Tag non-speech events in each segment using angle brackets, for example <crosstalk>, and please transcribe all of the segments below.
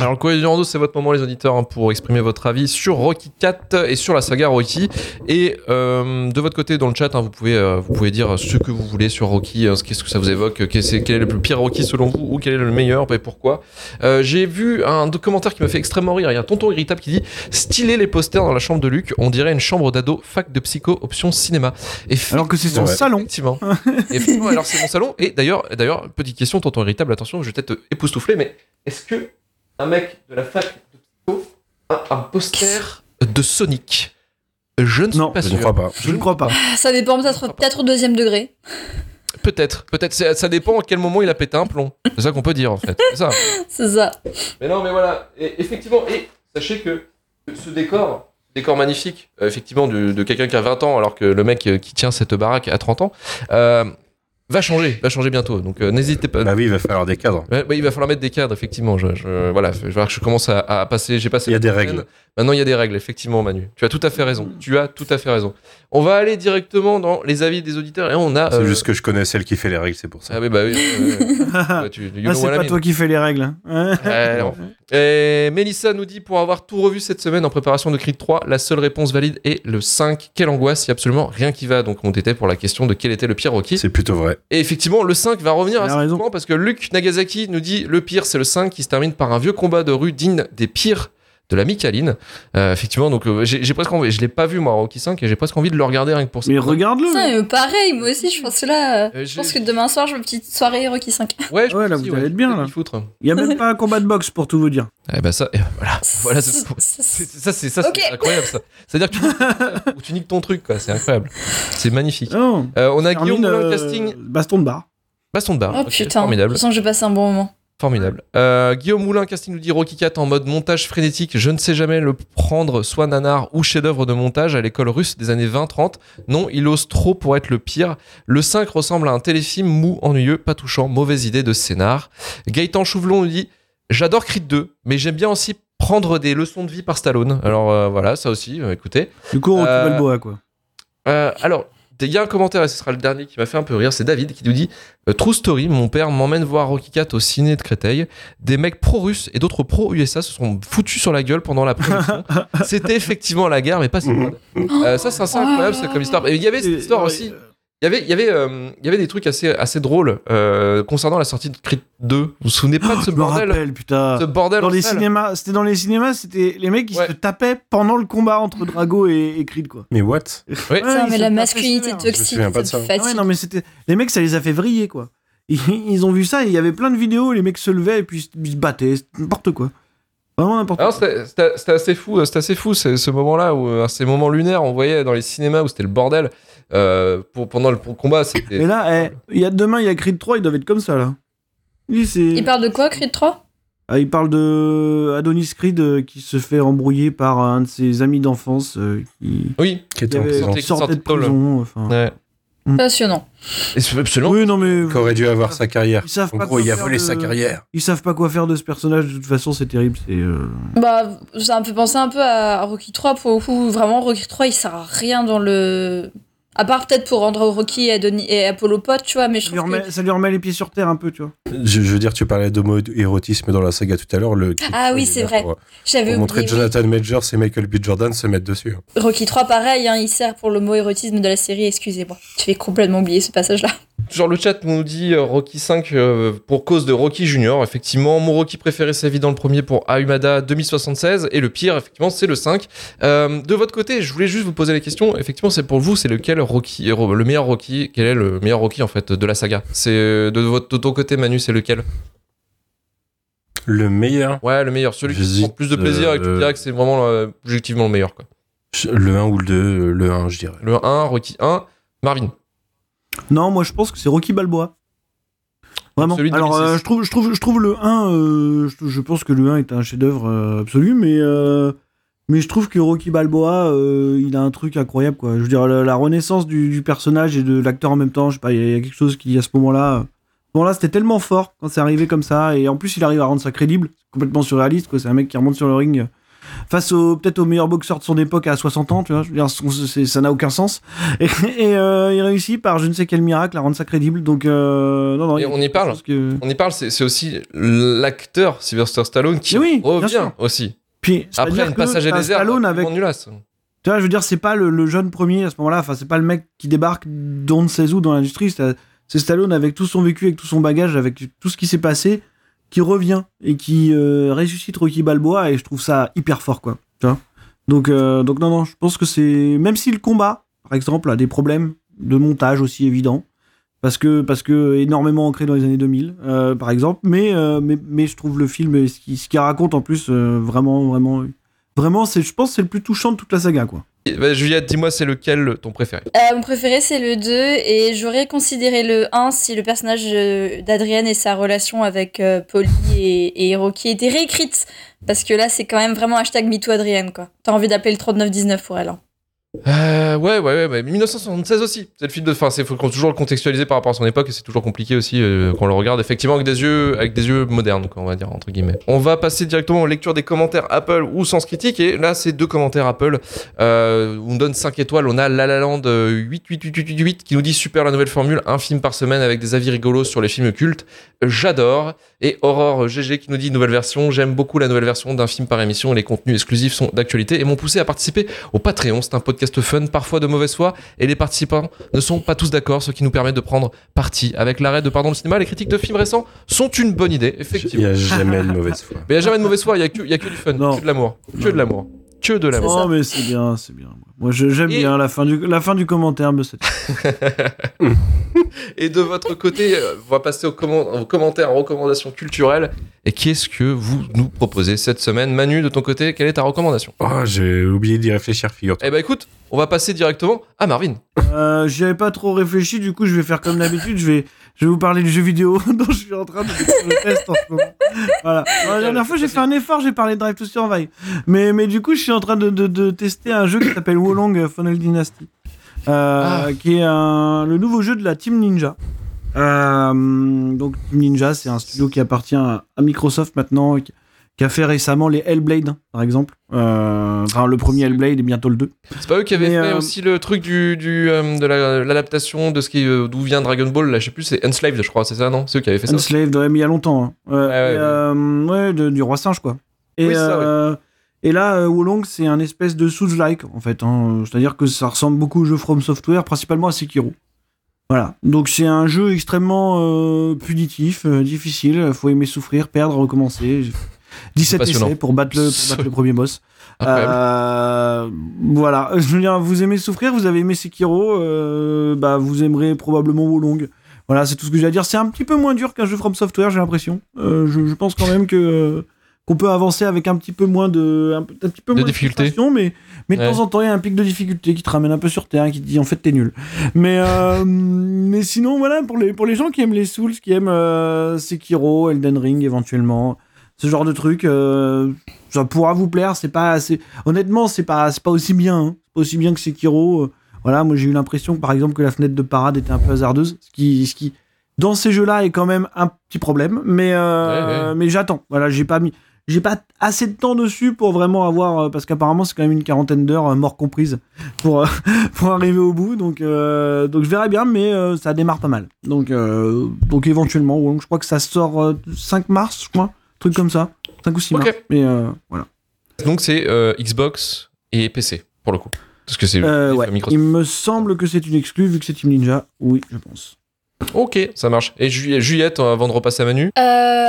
Alors, le courrier du rando, c'est votre moment, les auditeurs, hein, pour exprimer votre avis sur Rocky 4 et sur la saga Rocky. Et euh, de votre côté, dans le chat, hein, vous, pouvez, euh, vous pouvez dire ce que vous voulez sur Rocky, hein, qu'est-ce que ça vous évoque, quel est, quel est le pire Rocky selon vous, ou quel est le meilleur, et pourquoi. Euh, J'ai vu un commentaire qui m'a fait extrêmement rire. Il y a un tonton irritable qui dit Stylez les posters dans la chambre de Luc, on dirait une chambre d'ado, fac de psycho, option cinéma. Et Alors que c'est son Ouais. salon. Effectivement. <laughs> Effectivement, alors c'est mon salon. Et d'ailleurs, d'ailleurs, petite question, tonton irritable, attention, je vais peut-être te époustoufler, mais est-ce que un mec de la fac de psycho a un poster de Sonic Je ne suis Non. pas Je sûr. ne crois pas. Je ne crois pas. Ça dépend peut-être peut-être au deuxième degré. Peut-être, peut-être. c'est- Ça dépend à quel moment il a pété un plomb. C'est ça qu'on peut dire en fait. C'est ça. <laughs> C'est ça. Mais non, mais voilà. Et effectivement, et sachez que ce décor, décor magnifique, euh, effectivement, de, de quelqu'un qui a 20 ans, alors que le mec qui tient cette baraque a 30 ans, euh, va changer, va changer bientôt. Donc euh, n'hésitez pas. Bah oui, il va falloir des cadres. Ouais, ouais, il va falloir mettre des cadres, effectivement. Je, je- voilà, je, je commence à, à passer. J'ai passé. Il y a des règles. semaine. Maintenant, il y a des règles, effectivement, Manu. Tu as tout à fait raison. Tu as tout à fait raison. On va aller directement dans les avis des auditeurs et on a. C'est euh, juste que je connais celle qui fait les règles, c'est pour ça. Ah oui, bah oui. Bah, <laughs> tu- you Ah, c'est pas mean. toi qui fais les règles. hein. Et Mélissa nous dit pour avoir tout revu cette semaine en préparation de Creed 3, la seule réponse valide est le 5. Quelle angoisse, il y a absolument rien qui va. Donc on était pour la question de quel était le pire Rocky. C'est plutôt vrai. Et effectivement, le 5 va revenir assez raison. souvent parce que Luc Nagasaki nous dit le pire, c'est le 5 qui se termine par un vieux combat de rue digne des pires de la Micaline. Euh, effectivement, donc euh, j'ai j'ai presque envie, je l'ai pas vu moi Rocky 5 et j'ai presque envie de le regarder rien que pour ça. Mais regarde-le. Ça, euh, pareil, moi aussi, je pense que là. euh, Euh, je pense que demain soir, je veux une petite soirée Rocky 5. Ouais, je Ouais, là, pense vous aussi, allez être bien, là. Il y a même pas un combat de boxe pour tout vous dire. Eh ben ça, eh, voilà, <laughs> voilà, c'est ça, c'est ça, c'est Ok. incroyable ça. C'est-à-dire que tu, niques ton truc, quoi. <laughs> C'est incroyable. C'est magnifique. Oh, Euh, on a Guillaume Moulin casting. Baston de bar. Baston de bar. Oh putain, Formidable. je sens que je vais passer un bon moment. Formidable. Euh, Guillaume Moulin casting nous dit? Rocky 4 en mode montage frénétique. Je ne sais jamais le prendre soit nanar ou chef-d'œuvre de montage à l'école russe des années 20-30. Non, il ose trop pour être le pire. Le 5 ressemble à un téléfilm mou, ennuyeux, pas touchant, mauvaise idée de scénar. Gaëtan Chouvelon nous dit J'adore Creed 2, mais j'aime bien aussi prendre des leçons de vie par Stallone. Alors euh, voilà, ça aussi, euh, écoutez. Du coup, Rocky Euh, Balboa, quoi. Euh, alors, il y a un commentaire, et ce sera le dernier qui m'a fait un peu rire, c'est David qui nous dit euh, True Story, mon père m'emmène voir Rocky 4 au ciné de Créteil. Des mecs pro-russes et d'autres pro-USA se sont foutus sur la gueule pendant la production. <laughs> C'était effectivement la guerre, mais pas si grave. Euh, ça, c'est incroyable, ça, comme histoire. Et il y avait cette Et- histoire aussi. Il y avait, il y avait, euh, il y avait des trucs assez, assez drôles euh, concernant la sortie de Creed 2. Vous vous souvenez pas de ce Je me bordel rappelle, putain. Ce bordel Dans les salle cinémas, c'était dans les cinémas, c'était les mecs qui Ouais. se tapaient pendant le combat entre Drago et, et Creed, quoi. Mais what. <laughs> Ouais, ils mais la masculinité toxique, de ça. Ah non, mais c'était. Les mecs, ça les a fait vriller, quoi. Ils, ils ont vu ça, et il y avait plein de vidéos, les mecs se levaient et puis ils se battaient, c'était n'importe quoi. Vraiment n'importe c'était assez fou, c'était assez fou ce moment-là où euh, ces moments lunaires on voyait dans les cinémas où c'était le bordel euh, pour pendant le pour combat c'était Et là, eh, il y a demain, il y a Creed 3, ils doivent être comme ça, là. Lui, c'est. Il parle de quoi, Creed 3 Ah, il parle de Adonis Creed euh, qui se fait embrouiller par un de ses amis d'enfance euh, qui, oui Qui était qui en avait- prison. sortait- de prison. Enfin. ouais. Passionnant. Et c'est absolument Oui, non, mais. Qui aurait dû avoir sa carrière. Ils savent En pas gros, quoi il a faire volé de- sa carrière. Ils savent pas quoi faire de ce personnage, de toute façon, c'est terrible. C'est. euh, Bah, ça me fait penser un peu à Rocky 3. Pour le coup, vraiment, Rocky 3, il sert à rien dans le. À part peut-être pour rendre Rocky et, et Apollo potes, tu vois, mais je Ça lui, trouve remet, que. ça lui remet les pieds sur terre un peu, tu vois. Je, je veux dire, tu parlais d'homo-érotisme dans la saga tout à l'heure. Le Ah oui, c'est vrai. Pour, J'avais pour montrer oublié, oui. Jonathan Majors et Michael B. Jordan se mettre dessus. Rocky 3, pareil, hein, il sert pour l'homo-érotisme de la série, excusez-moi. Je vais complètement oublier ce passage-là. Genre le chat nous dit euh, Rocky 5 euh, pour cause de Rocky Junior. Effectivement, mon Rocky préféré c'est évident le premier pour Ahumada 2076 et le pire effectivement c'est le 5. Euh, de votre côté, je voulais juste vous poser la question. Effectivement, c'est pour vous, c'est lequel Rocky, euh, le meilleur Rocky Quel est le meilleur Rocky en fait de la saga? C'est euh, de votre de ton côté Manu, c'est lequel? Le meilleur, Ouais, le meilleur, celui qui prend plus de plaisir et que tu euh, dirais que c'est vraiment euh, objectivement le meilleur quoi. le 1 ou le 2, le 1, je dirais. Le 1, Rocky 1, Marvin. Non, moi je pense que c'est Rocky Balboa. Vraiment. Celui de Alors, 2006. euh, je, trouve, je, trouve, je trouve le 1, euh, je, je pense que le 1 est un chef-d'œuvre euh, absolu, mais Mais je trouve que Rocky Balboa, il a un truc incroyable, quoi. Je veux dire, la, la renaissance du, du personnage et de l'acteur en même temps, je sais pas, il y, y a quelque chose qui, à ce moment-là. Bon, là, c'était tellement fort quand c'est arrivé comme ça. Et en plus, il arrive à rendre ça crédible. Complètement surréaliste, quoi. C'est un mec qui remonte sur le ring face au, peut-être au meilleur boxeur de son époque à 60 ans, tu vois. Je veux dire, son- c'est- ça n'a aucun sens. Et, et, euh, il réussit par je ne sais quel miracle à rendre ça crédible. Donc, euh, non, non. Et on y parle. que- On y parle, c'est aussi l'acteur Sylvester Stallone qui oui, revient aussi. Puis, Après que passage à désert, Stallone avec. Tu vois, je veux dire, c'est pas le, le jeune premier à ce moment-là. Enfin, c'est pas le mec qui débarque d'on ne sait où dans l'industrie. C'est c'est Stallone avec tout son vécu, avec tout son bagage, avec tout ce qui s'est passé, qui revient et qui euh, ressuscite Rocky Balboa. Et je trouve ça hyper fort, quoi. Tu vois? Donc, euh, donc, non, non, je pense que c'est. Même si le combat, par exemple, a des problèmes de montage aussi évidents, parce que, parce que énormément ancré dans les années 2000, euh, par exemple, mais, mais, mais je trouve le film, ce qu'il ce qu'il raconte en plus, vraiment, vraiment. Vraiment, c'est, je pense c'est le plus touchant de toute la saga, quoi. Bah, Juliette, dis-moi, c'est lequel ton préféré? Euh, mon préféré, c'est le 2, et j'aurais considéré le 1 si le personnage euh, d'Adrienne et sa relation avec euh, Polly et, et Rocky étaient réécrites. Parce que là, c'est quand même vraiment hashtag MeTooAdrienne, quoi. T'as envie d'appeler le 3919 pour elle. hein. Euh, ouais, ouais, ouais, mais 1976 aussi. C'est le film de. Enfin, il faut toujours le contextualiser par rapport à son époque et c'est toujours compliqué aussi euh, quand le regarde effectivement avec des yeux, avec des yeux modernes, on va dire entre guillemets. On va passer directement aux lectures des commentaires Apple ou Sens Critique et là, c'est deux commentaires Apple. Euh, on donne 5 étoiles. On a La La Land euh, 88888 qui nous dit super la nouvelle formule, un film par semaine avec des avis rigolos sur les films cultes. J'adore. Et Aurore GG qui nous dit nouvelle version. J'aime beaucoup la nouvelle version d'un film par émission. Les contenus exclusifs sont d'actualité et m'ont poussé à participer au Patreon. C'est un podcast fun, parfois de mauvaise foi, et les participants ne sont pas tous d'accord, ce qui nous permet de prendre parti. Avec l'arrêt de Pardon le cinéma, les critiques de films récents sont une bonne idée, Il effectivement. n'y a jamais de <laughs> mauvaise foi. Mais il n'y a jamais de mauvaise foi, il n'y a, que- il y a que du fun, Non. que de l'amour. Que Non. de l'amour. Que de l'amour. Oh, mais c'est bien, c'est bien. Moi, je- j'aime Et- bien la fin du, la fin du commentaire, me satisfait. <laughs> Et de votre côté, euh, on va passer aux, commen- aux commentaires, aux recommandations culturelles. Et qu'est-ce que vous nous proposez cette semaine? Manu, de ton côté, quelle est ta recommandation? Oh, j'ai oublié d'y réfléchir, figure Eh ben écoute, on va passer directement à Marvin. Euh, J'y avais pas trop réfléchi, du coup, je vais faire comme d'habitude. Je vais, je vais vous parler du jeu vidéo <laughs> dont je suis en train de faire le test en ce moment. Voilà. Alors, la dernière fois, j'ai fait un effort, j'ai parlé de Drive to Survive. Mais, mais du coup, je suis en train de, de, de tester un jeu qui s'appelle Wolong Funnel Dynasty. Euh, Qui est un, le nouveau jeu de la Team Ninja. Euh, donc, Team Ninja, c'est un studio qui appartient à, à Microsoft maintenant, qui, qui a fait récemment les Hellblade, par exemple. Euh, enfin, le premier Hellblade et bientôt le 2. C'est pas eux qui avaient Mais, fait euh, aussi le truc du, du, euh, de la- l'adaptation de ce qui d'où vient Dragon Ball là je sais plus c'est Enslaved je crois c'est ça non? C'est eux qui avaient fait ça Enslaved, ouais, mais il y a longtemps. hein. Euh, Ouais, ouais, et, ouais, de- du roi singe, quoi. Et, Oui, ça, ouais. et là, Wolong, c'est un espèce de Souls-like, en fait. hein. C'est-à-dire que ça ressemble beaucoup au jeu From Software, principalement à Sekiro. Voilà. Donc c'est un jeu extrêmement euh, punitif, euh, difficile. Faut aimer souffrir, perdre, recommencer. J'ai fait 17 passionnant. essais pour battre le, pour <laughs> battre le premier boss. Euh, voilà, je veux dire, vous aimez souffrir, vous avez aimé Sekiro, euh, bah vous aimerez probablement Wolong. Voilà, c'est tout ce que j'ai à dire. C'est un petit peu moins dur qu'un jeu From Software, j'ai l'impression. Euh, je, je pense quand même que qu'on peut avancer avec un petit peu moins de un, peu- un petit peu De moins difficulté. mais mais de Ouais. temps en temps il y a un pic de difficulté qui te ramène un peu sur terre, qui te dit en fait t'es nul. Mais euh, <laughs> mais sinon voilà pour les pour les gens qui aiment les Souls, qui aiment euh, Sekiro, Elden Ring éventuellement, ce genre de truc, euh, ça pourra vous plaire. C'est pas assez. Honnêtement, c'est pas c'est pas aussi bien, hein. Pas aussi bien que Sekiro. euh. Voilà, moi j'ai eu l'impression, par exemple, que la fenêtre de parade était un peu hasardeuse, ce qui, ce qui dans ces jeux-là est quand même un petit problème. Mais euh, Ouais, ouais. mais j'attends. Voilà, j'ai pas mis, j'ai pas assez de temps dessus pour vraiment avoir, parce qu'apparemment c'est quand même une quarantaine d'heures, mort comprise, pour <laughs> pour arriver au bout. Donc euh, donc je verrai bien, mais ça démarre pas mal. Donc donc éventuellement, je crois que ça sort euh, 5 mars, je crois, truc comme ça, 5 ou 6 Ok. mars. Mais euh, voilà. donc c'est euh, Xbox et PC pour le coup parce que c'est Euh, ouais. Microsoft. Il me semble que c'est une exclue vu que c'est Team Ninja. Oui, je pense. Ok ça marche. Et Ju- Juliette avant de repasser à Manu? Euh,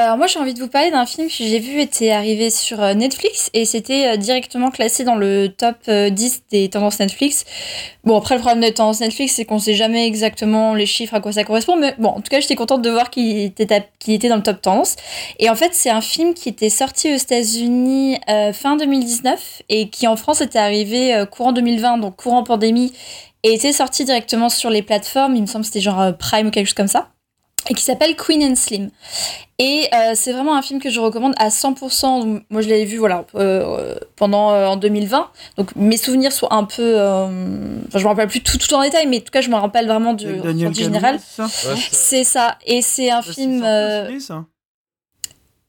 alors moi j'ai envie de vous parler d'un film que j'ai vu était arrivé sur euh, Netflix et c'était euh, directement classé dans le top euh, 10 des tendances Netflix. Bon après le problème des tendances Netflix c'est qu'on sait jamais exactement les chiffres à quoi ça correspond mais bon en tout cas j'étais contente de voir qu'il était, dans le top tendance et en fait c'est un film qui était sorti aux États-Unis euh, fin 2019 et qui en France était arrivé euh, courant 2020 donc courant pandémie et était sorti directement sur les plateformes il me semble que c'était genre euh, Prime ou quelque chose comme ça. et qui s'appelle Queen and Slim. Et euh, c'est vraiment un film que je recommande à 100%. Donc, moi, je l'avais vu voilà, euh, pendant euh, en 2020. Donc mes souvenirs sont un peu. euh, Enfin, je me rappelle plus tout, tout en détail, mais en tout cas, je me rappelle vraiment du ressenti général. C'est ça? Ouais, C'est ça. Et c'est un c'est film. au ciné,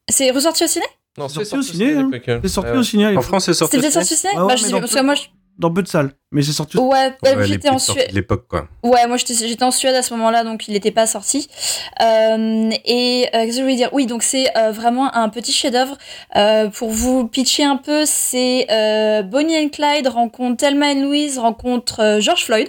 C'est ressorti au ciné? Non, C'est sorti au ciné. C'est sorti au ciné. En. France, c'est sorti. C'est déjà aussi sorti au ciné? Bah, moi, je- Dans peu de salles. Mais c'est sorti Ouais, bah, Ouais, j'étais en Suède. de l'époque, quoi. Ouais, moi j'étais j'étais en Suède à ce moment-là, donc il n'était pas sorti. Euh, et euh, qu'est-ce que je voulais dire? Oui, donc c'est euh, vraiment un petit chef-d'œuvre. Euh, pour vous pitcher un peu, c'est euh, Bonnie and Clyde rencontre Thelma and Louise rencontre euh, George Floyd.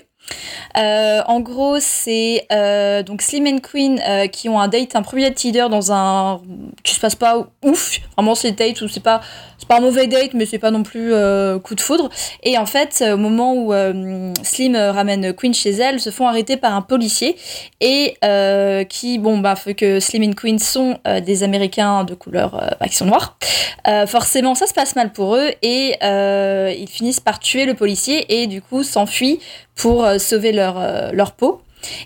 Euh, en gros, c'est euh, donc Slim and Queen euh, qui ont un date, un premier Tinder dans un qui se passe pas ouf. Vraiment, c'est date où c'est pas c'est pas un mauvais date, mais c'est pas non plus coup de foudre. Et en fait, au moment où Slim ramène Queen chez elle, se font arrêter par un policier et qui, bon, bah, fait que Slim et Queen sont des Américains de couleur euh, bah. Euh, forcément, ça se passe mal pour eux et ils finissent par tuer le policier et du coup s'enfuient pour sauver leur, euh, leur peau.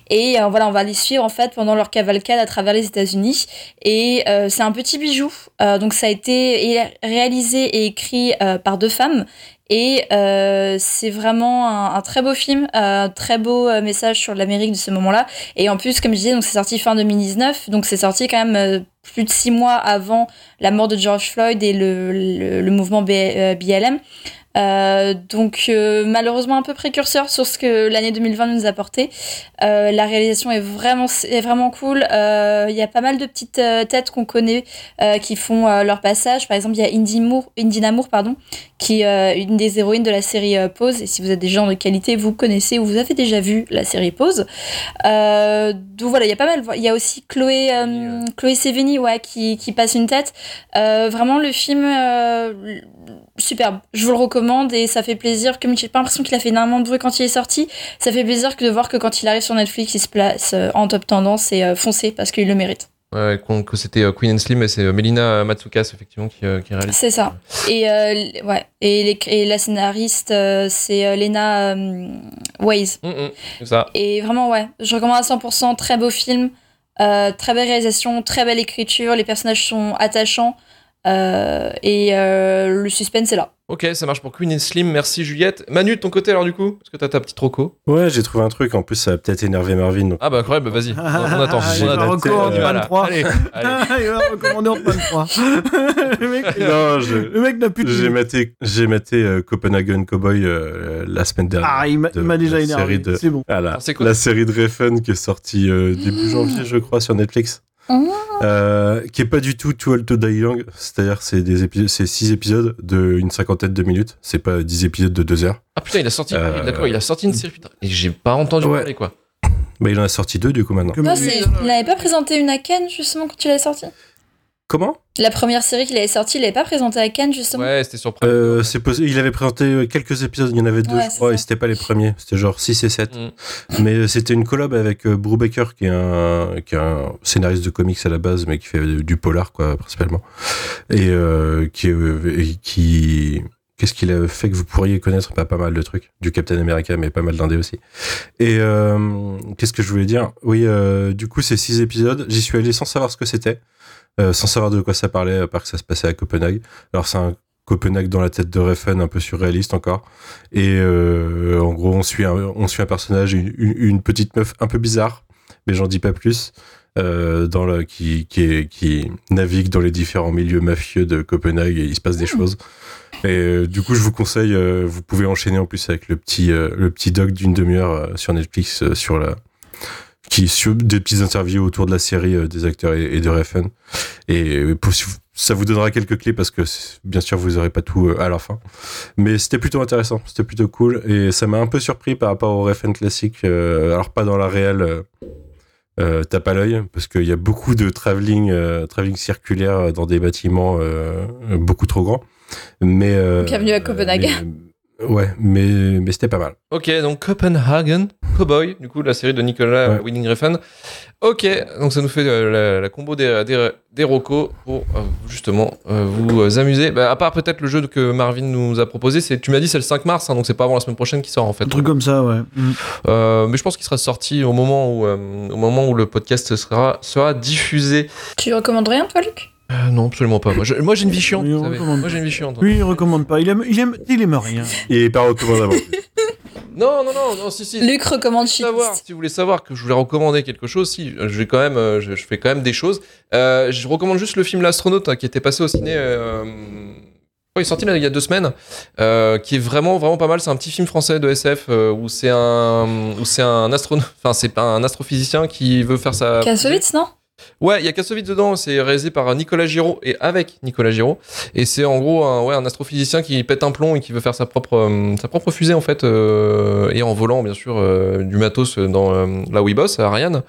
Et euh, voilà, on va les suivre en fait pendant leur cavalcade à travers les États-Unis. Et euh, c'est un petit bijou. Donc ça a été réalisé et écrit par deux femmes. Et c'est vraiment un, très beau film, un très beau message sur l'Amérique de ce moment-là. Et en plus, comme je disais, c'est sorti fin 2019, donc c'est sorti quand même plus de six mois avant la mort de George Floyd et le, le, mouvement B- BLM. Euh, donc euh, malheureusement un peu précurseur sur ce que l'année 2020 nous a apporté. Euh, la réalisation est vraiment, est vraiment cool. Il y a pas mal de petites têtes qu'on connaît qui font leur passage. Par exemple, il y a Indy Moore, Indy Namour, pardon, qui est une des héroïnes de la série Pose. Et si vous êtes des gens de qualité, vous connaissez ou vous avez déjà vu la série Pose. Donc voilà, il y a pas mal. Il y a aussi Chloé, Chloé Sevigny, ouais, qui, qui passe une tête. Vraiment, le film, superbe. Je vous le recommande et ça fait plaisir. Comme j'ai pas l'impression qu'il a fait énormément de bruit quand il est sorti, ça fait plaisir que de voir que quand il arrive sur Netflix, il se place euh, en top tendance et euh, foncé parce qu'il le mérite. Ouais, que c'était euh, Queen and Slim et c'est Melina Matsoukas effectivement qui, qui réalise. C'est ça. Et, euh, ouais. et, les- et la scénariste, c'est Lena Waze. Hum, hum, c'est ça. Et vraiment, ouais, je recommande à 100%. Très beau film, euh, très belle réalisation, très belle écriture. Les personnages sont attachants euh, et euh, le suspense est là. Ok, ça marche pour Queen and Slim. Merci Juliette. Manu, de ton côté alors du coup Parce que t'as ta petite roco. Ouais, j'ai trouvé un truc. En plus, ça va peut-être énerver Marvin. donc- Ah bah incroyable, bah, vas-y. On, on attend. Ah, <laughs> on il va attend. recours en là. 23. Allez, allez. <laughs> il va recommander en 23. <laughs> le mec, Non, je- le mec n'a plus de j'ai maté, j'ai maté euh, Copenhagen Cowboy euh, la semaine dernière. Ah, il m'a de il m'a déjà énervé. série de- C'est bon. Voilà, Alors, c'est quoi la série de Refn qui est sortie euh, début janvier, je crois, sur Netflix. Oh. Euh, qui est pas du tout Too Old to Die Young, c'est-à-dire c'est des épisodes, c'est six épisodes de une cinquantaine de minutes, c'est pas 10 épisodes de deux heures. Ah putain, il a sorti. Euh, D'accord, il a sorti une série. Putain. Et j'ai pas entendu Ouais. parler quoi. Bah il en a sorti deux du coup maintenant. Non, il n'avait pas présenté une à Cannes justement quand il avait sorti? Comment? La première série qu'il avait sortie, il l'avait pas présentée à Cannes justement? Ouais, c'était sur Prime. euh, c'est Il avait présenté euh, quelques épisodes, il y en avait deux Ouais, je crois, ça. et c'était pas les premiers, c'était genre 6 et 7. Mm. Mais euh, c'était une collab avec euh, Brubaker qui est, un, qui est un scénariste de comics à la base, mais qui fait du polar quoi principalement. Et euh, qui, et qui Qu'est-ce qu'il a fait que vous pourriez connaître? Pas pas mal de trucs. Du Captain America, mais pas mal d'indés aussi. Et euh, qu'est-ce que je voulais dire? Oui, euh, du coup, c'est six épisodes. J'y suis allé sans savoir ce que c'était, euh, sans savoir de quoi ça parlait, à part que ça se passait à Copenhague. Alors, c'est un Copenhague dans la tête de Refn, un peu surréaliste encore. Et euh, en gros, on suit un, on suit un personnage, une, une- une petite meuf un peu bizarre, mais j'en dis pas plus, euh, dans le, qui, qui, est- qui navigue dans les différents milieux mafieux de Copenhague et il se passe des choses. Et euh, du coup, je vous conseille, vous pouvez enchaîner en plus avec le petit, le petit doc d'une demi-heure sur Netflix sur la qui sur des petites interviews autour de la série euh, des acteurs et, et de Refn. Et euh, pour, ça vous donnera quelques clés parce que bien sûr vous aurez pas tout euh, à la fin. Mais c'était plutôt intéressant, c'était plutôt cool et ça m'a un peu surpris par rapport au Refn classique. alors pas dans la réelle. Euh, tape à l'œil parce qu'il y a beaucoup de travelling, euh, travelling circulaire dans des bâtiments euh, beaucoup trop grands. Mais Bienvenue à Copenhague. mais- Ouais, mais, mais c'était pas mal. Ok, donc Copenhagen, Cowboy, du coup, la série de Nicolas Ouais. Winding Refn. Ok, donc ça nous fait euh, la, la combo des, des, des rocos pour euh, justement euh, vous euh, amuser. Bah, à part peut-être le jeu que Marvin nous a proposé, c'est, tu m'as dit c'est le 5 mars, hein, donc c'est pas avant la semaine prochaine qui sort en fait. Un truc comme ça, ouais. Mm. Euh, mais je pense qu'il sera sorti au moment où, euh, au moment où le podcast sera, sera diffusé. Tu recommandes rien, toi, Luc? Euh, non, absolument pas. Moi, j'ai une vie chiante. Vous savez. recommande Moi j'ai une vie chiante. Lui, il recommande pas. Il aime, il aime, il aime rien. Il est pas recommandable. <laughs> Non, non, non, non, si, si. Luc recommande Si vous voulez savoir, Shitlist. si vous voulez savoir que je voulais recommander quelque chose, si je vais quand même, euh, je, je fais quand même des choses. Euh, je recommande juste le film L'astronaute hein, qui était passé au ciné. Euh, oh, il est sorti là, il y a deux semaines, euh, qui est vraiment vraiment pas mal. C'est un petit film français de SF euh, où c'est un où c'est un astronaute, enfin c'est pas un astrophysicien qui veut faire sa Kassovitz, non? Ouais, il y a Kassovitz dedans, c'est réalisé par Nicolas Giraud et avec Nicolas Giraud. Et c'est en gros un, ouais, un astrophysicien qui pète un plomb et qui veut faire sa propre, euh, sa propre fusée en fait, euh, et en volant bien sûr euh, du matos dans là où il bosse, à Ariane.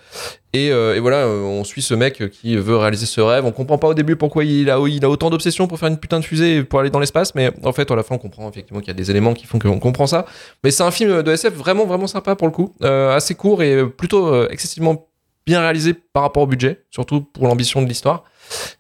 Et, voilà, on suit ce mec qui veut réaliser ce rêve. On comprend pas au début pourquoi il a, il a autant d'obsession pour faire une putain de fusée pour aller dans l'espace, mais en fait, à la fin, on comprend effectivement qu'il y a des éléments qui font qu'on comprend ça. Mais c'est un film de SF vraiment, vraiment sympa pour le coup, assez court et plutôt excessivement bien réalisé par rapport au budget, surtout pour l'ambition de l'histoire.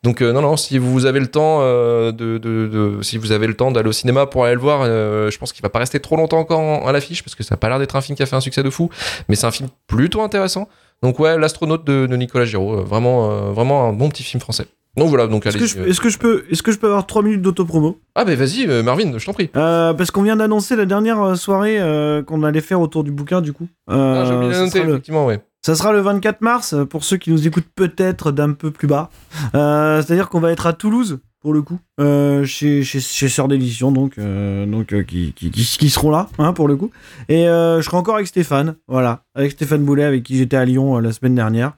Donc euh, non non, si vous avez le temps euh, de, de- de- si vous avez le temps d'aller au cinéma pour aller le voir, euh, je pense qu'il va pas rester trop longtemps encore en- à l'affiche parce que ça a pas l'air d'être un film qui a fait un succès de fou, mais c'est un film plutôt intéressant. Donc ouais, l'astronaute de, de Nicolas Giraud, vraiment vraiment un bon petit film français. Donc voilà, donc Est-ce que, je, est-ce que je peux, est-ce que je peux avoir 3 minutes d'autopromo? Ah ben vas-y, euh, Marvin, je t'en prie. Parce qu'on vient d'annoncer la dernière soirée qu'on allait faire autour du bouquin, du coup. Ah, j'ai oublié de noter, le- effectivement, ouais. Ça sera le 24 mars, euh, pour ceux qui nous écoutent peut-être d'un peu plus bas. Euh, C'est-à-dire qu'on va être à Toulouse, pour le coup, euh, chez, chez, chez Sœur d'édition, donc, euh, donc qui, qui, qui, qui seront là, hein, pour le coup. Et je serai encore avec Stéphane, voilà, avec Stéphane Boulet, avec qui j'étais à Lyon la semaine dernière.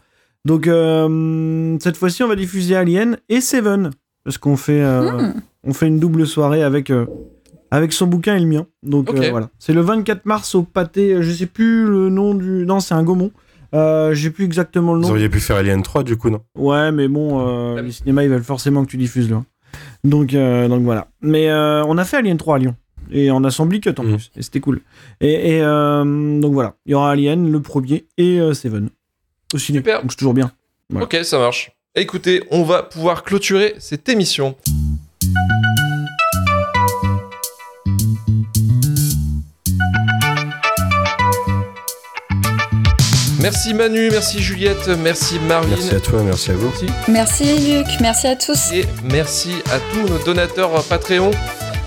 Donc, cette fois-ci, on va diffuser Alien et Seven, parce qu'on fait, Hmm. on fait une double soirée avec, avec son bouquin et le mien. Donc euh, voilà. C'est le 24 mars au pâté. Je sais plus le nom du. Non, c'est un Gaumont. Euh, J'ai plus exactement le Vous nom. auriez pu faire Alien 3 du coup, non? Ouais, mais bon, euh, les cinémas ils veulent forcément que tu diffuses là. Donc, euh, donc voilà. Mais euh, on a fait Alien 3 à Lyon. Et en assembly cut en Mhm. plus. Et c'était cool. Et, et, euh, donc voilà. Il y aura Alien, le premier, et euh, Seven. Au ciné. Super. Donc c'est toujours bien. Voilà. Ok, ça marche. Écoutez, on va pouvoir clôturer cette émission. Merci Manu, merci Juliette, merci Marvin. Merci à toi, merci à vous. Merci, Luc. Merci à tous. Et merci à tous nos donateurs Patreon.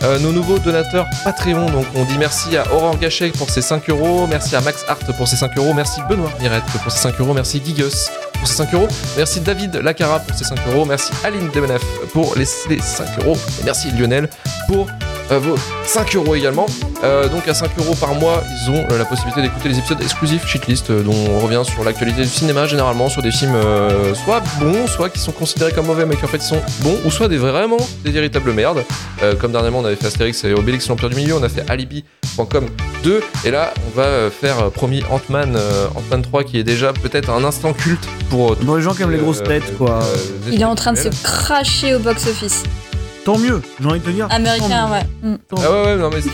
euh, nos nouveaux donateurs Patreon, donc on dit merci à Aurore Gachet pour ses 5 euros, merci à Max Hart pour ses 5 euros, merci Benoît Mirette pour ses 5 euros, merci Gigus pour ses 5 euros, merci David Lacara pour ses 5 euros, merci Aline Demenef pour les, les 5 euros, et merci Lionel pour euh, vos 5 euros également. Euh, donc à 5 euros par mois, ils ont euh, la possibilité d'écouter les épisodes exclusifs Cheatlist, euh, dont on revient sur l'actualité du cinéma généralement, sur des films euh, soit bons, soit qui sont considérés comme mauvais mais qui en fait sont bons, ou soit des vraiment des véritables merdes. Euh, comme dernièrement on avait fait Astérix et Obélix l'Empire du Milieu, on a fait Alibi.com 2, et là on va faire euh, promis Ant-Man, euh, Ant-Man 3 qui est déjà peut-être un instant culte pour... Pour les gens qui aiment les grosses têtes, quoi. euh, Il est en train de se cracher au box-office. Tant mieux, j'ai envie de te dire. Américain, ouais. Hmm. Tant Ah ouais, ouais, non, mais c'est.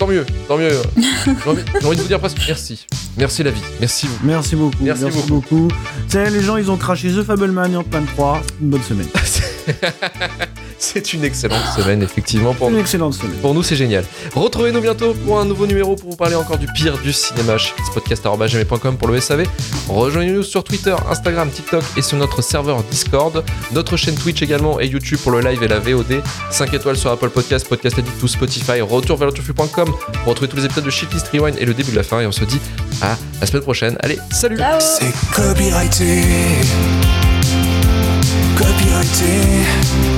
Tant mieux, tant mieux. <laughs> J'ai envie, j'ai envie de vous dire presque merci. Merci la vie. Merci vous. Merci beaucoup. Merci beaucoup. Tu sais, les gens, ils ont craché The Fableman et Ant-Man 3. Une bonne semaine. <laughs> C'est une excellente semaine, effectivement, pour Une nous. excellente semaine. Pour nous, c'est génial. Retrouvez-nous bientôt pour un nouveau numéro pour vous parler encore du pire du cinéma. Podcast.gmail.com pour le SAV. Rejoignez-nous sur Twitter, Instagram, TikTok et sur notre serveur Discord. Notre chaîne Twitch également et YouTube pour le live et la VOD. 5 étoiles sur Apple Podcast, Podcast Addict ou Spotify. Retour vers pour retrouver tous les épisodes de Shitlist Rewind et le début de la fin. Et on se dit à la semaine prochaine. Allez, salut! C'est copyrighté. Copyrighté.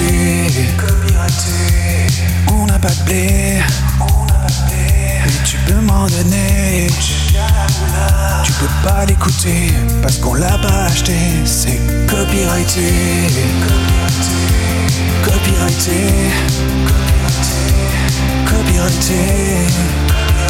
iras-tu? On n'a pas de blé On n'a pas de blé Mais tu peux m'en donner. La Tu peux pas l'écouter. Parce qu'on l'a pas acheté. C'est copyrighté. Copyrighté. Copyrighté. Copyrighté, copyrighté.